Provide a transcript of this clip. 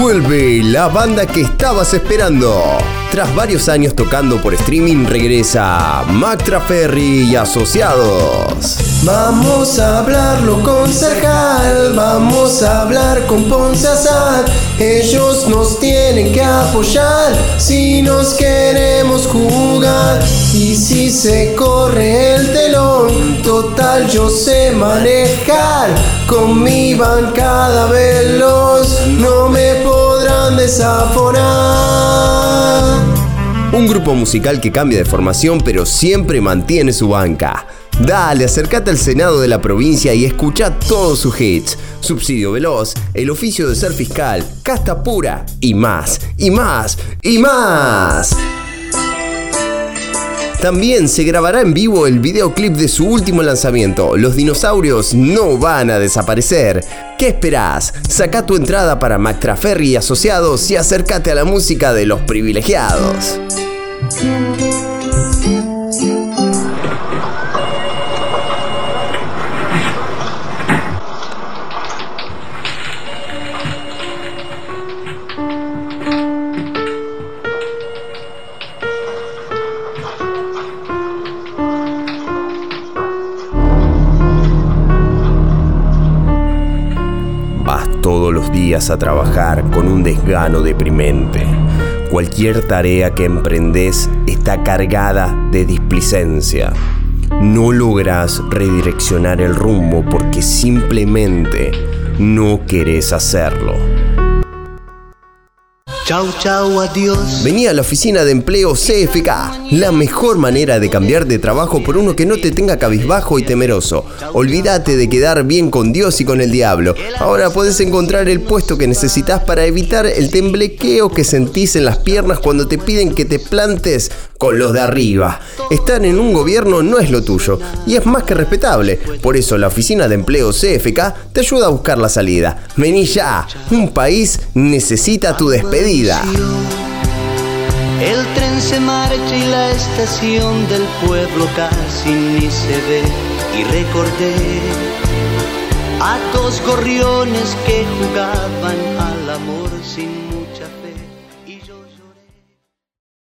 Vuelve la banda que estabas esperando. Tras varios años tocando por streaming, regresa Mac Ferry y Asociados. Vamos a hablarlo con Sergal, vamos a hablar con Ponce Azad. Ellos nos tienen que apoyar si nos queremos jugar. Y si se corre el telón, total yo sé manejar. Con mi bancada veloz, no me podrán desaforar. Un grupo musical que cambia de formación pero siempre mantiene su banca. Dale, acércate al Senado de la provincia y escucha todos sus hits. Subsidio veloz, el oficio de ser fiscal, casta pura y más, y más, y más. También se grabará en vivo el videoclip de su último lanzamiento. Los dinosaurios no van a desaparecer. ¿Qué esperás? Saca tu entrada para Mactraferri y Asociados y acércate a la música de los privilegiados. Todos los días a trabajar con un desgano deprimente. Cualquier tarea que emprendes está cargada de displicencia. No logras redireccionar el rumbo porque simplemente no querés hacerlo. Chau, chau, adiós. Vení a la oficina de empleo CFK, la mejor manera de cambiar de trabajo por uno que no te tenga cabizbajo y temeroso. Olvídate de quedar bien con Dios y con el diablo. Ahora puedes encontrar el puesto que necesitas para evitar el temblequeo que sentís en las piernas cuando te piden que te plantes con los de arriba. Estar en un gobierno no es lo tuyo y es más que respetable. Por eso la oficina de empleo CFK te ayuda a buscar la salida. Vení ya, un país necesita tu despedida. El tren se marcha y la estación del pueblo casi ni se ve. Y recordé a dos gorriones que jugaban al amor sin mucha fe.